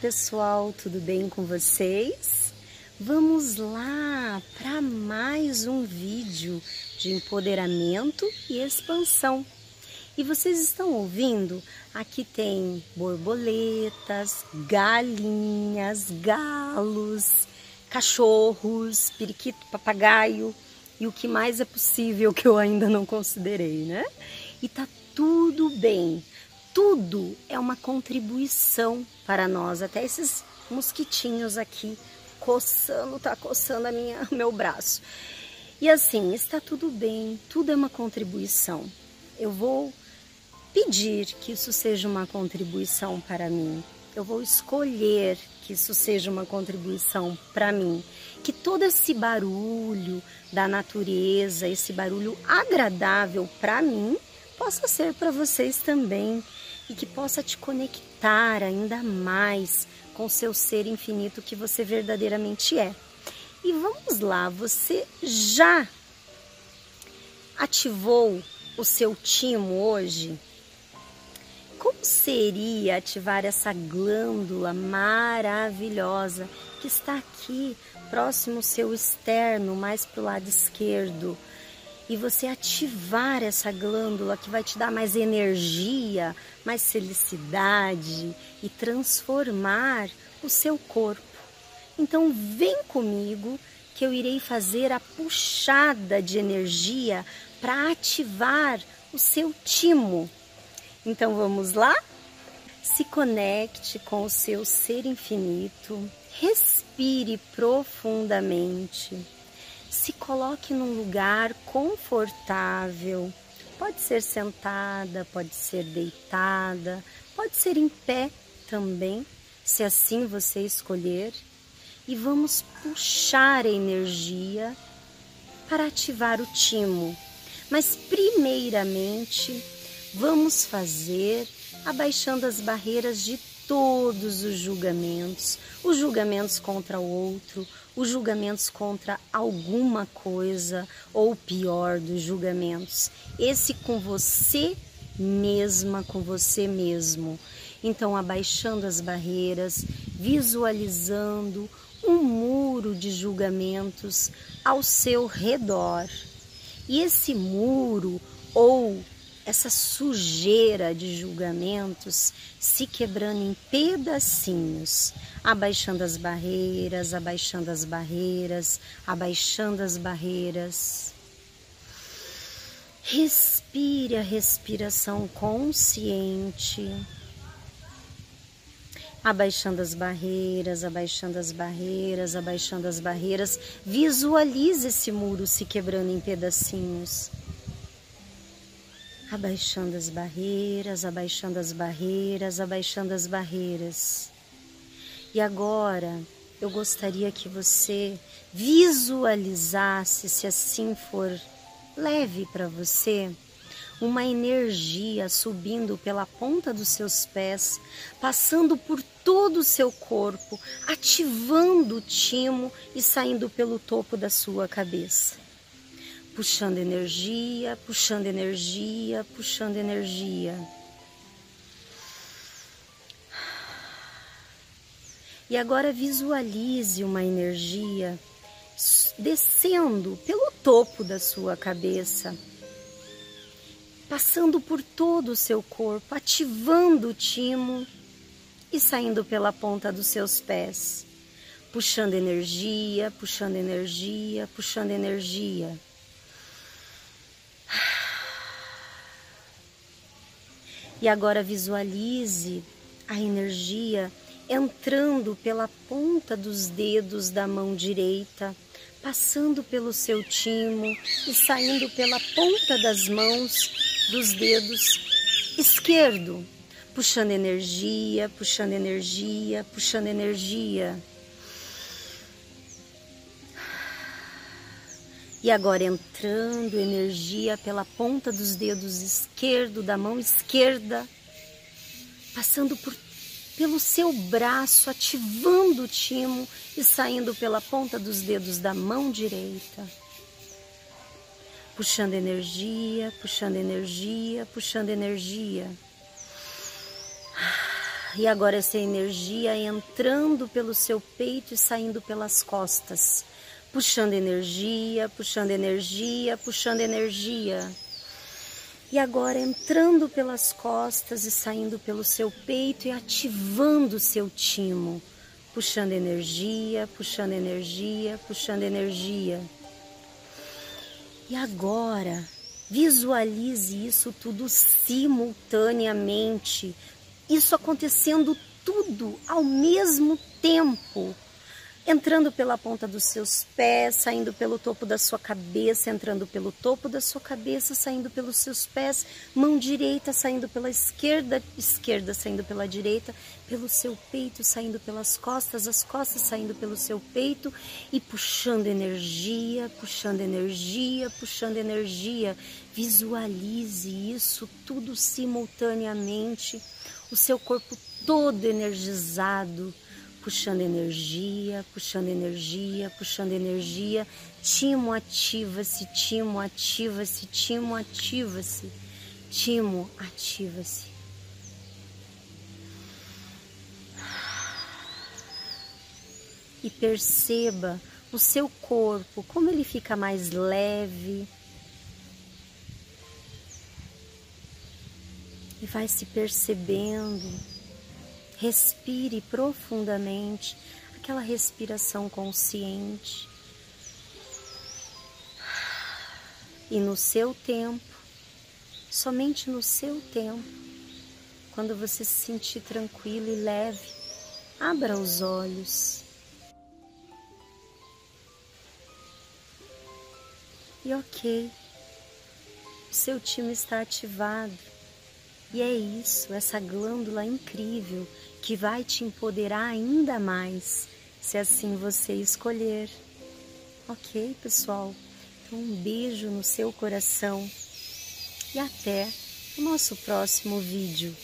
pessoal, tudo bem com vocês? Vamos lá para mais um vídeo de empoderamento e expansão. E vocês estão ouvindo? Aqui tem borboletas, galinhas, galos, cachorros, periquito, papagaio e o que mais é possível que eu ainda não considerei, né? E tá tudo bem tudo é uma contribuição para nós. Até esses mosquitinhos aqui coçando, tá coçando a minha, meu braço. E assim, está tudo bem, tudo é uma contribuição. Eu vou pedir que isso seja uma contribuição para mim. Eu vou escolher que isso seja uma contribuição para mim. Que todo esse barulho da natureza, esse barulho agradável para mim, possa ser para vocês também e que possa te conectar ainda mais com o seu ser infinito que você verdadeiramente é. E vamos lá, você já ativou o seu timo hoje? Como seria ativar essa glândula maravilhosa que está aqui próximo ao seu externo, mais para o lado esquerdo? E você ativar essa glândula que vai te dar mais energia, mais felicidade e transformar o seu corpo. Então vem comigo que eu irei fazer a puxada de energia para ativar o seu timo. Então vamos lá? Se conecte com o seu ser infinito, respire profundamente coloque num lugar confortável. Pode ser sentada, pode ser deitada, pode ser em pé também, se assim você escolher. E vamos puxar a energia para ativar o timo. Mas primeiramente, vamos fazer abaixando as barreiras de todos os julgamentos, os julgamentos contra o outro, os julgamentos contra alguma coisa, ou pior dos julgamentos, esse com você mesma, com você mesmo. Então, abaixando as barreiras, visualizando um muro de julgamentos ao seu redor. E esse muro ou essa sujeira de julgamentos se quebrando em pedacinhos, abaixando as barreiras, abaixando as barreiras, abaixando as barreiras. Respire a respiração consciente. Abaixando as barreiras, abaixando as barreiras, abaixando as barreiras. Visualize esse muro se quebrando em pedacinhos abaixando as barreiras, abaixando as barreiras, abaixando as barreiras. E agora eu gostaria que você visualizasse, se assim for leve para você, uma energia subindo pela ponta dos seus pés, passando por todo o seu corpo, ativando o timo e saindo pelo topo da sua cabeça puxando energia, puxando energia, puxando energia. E agora visualize uma energia descendo pelo topo da sua cabeça, passando por todo o seu corpo, ativando o timo e saindo pela ponta dos seus pés, puxando energia, puxando energia, puxando energia. E agora visualize a energia entrando pela ponta dos dedos da mão direita, passando pelo seu timo e saindo pela ponta das mãos dos dedos esquerdo, puxando energia, puxando energia, puxando energia. E agora entrando energia pela ponta dos dedos esquerdo, da mão esquerda, passando por, pelo seu braço, ativando o timo e saindo pela ponta dos dedos da mão direita. Puxando energia, puxando energia, puxando energia. E agora essa energia entrando pelo seu peito e saindo pelas costas, puxando energia, puxando energia, puxando energia. E agora entrando pelas costas e saindo pelo seu peito e ativando o seu timo, puxando energia, puxando energia, puxando energia. E agora, visualize isso tudo simultaneamente, isso acontecendo tudo ao mesmo tempo entrando pela ponta dos seus pés, saindo pelo topo da sua cabeça, entrando pelo topo da sua cabeça, saindo pelos seus pés, mão direita saindo pela esquerda, esquerda saindo pela direita, pelo seu peito saindo pelas costas, as costas saindo pelo seu peito e puxando energia, puxando energia, puxando energia. Visualize isso tudo simultaneamente, o seu corpo todo energizado puxando energia, puxando energia, puxando energia. Timo ativa-se, timo ativa-se, timo ativa-se, timo ativa-se. E perceba o seu corpo, como ele fica mais leve. E vai se percebendo Respire profundamente, aquela respiração consciente. E no seu tempo, somente no seu tempo, quando você se sentir tranquilo e leve, abra os olhos. E ok, o seu time está ativado. E é isso, essa glândula incrível que vai te empoderar ainda mais, se assim você escolher. Ok, pessoal? Então, um beijo no seu coração e até o nosso próximo vídeo.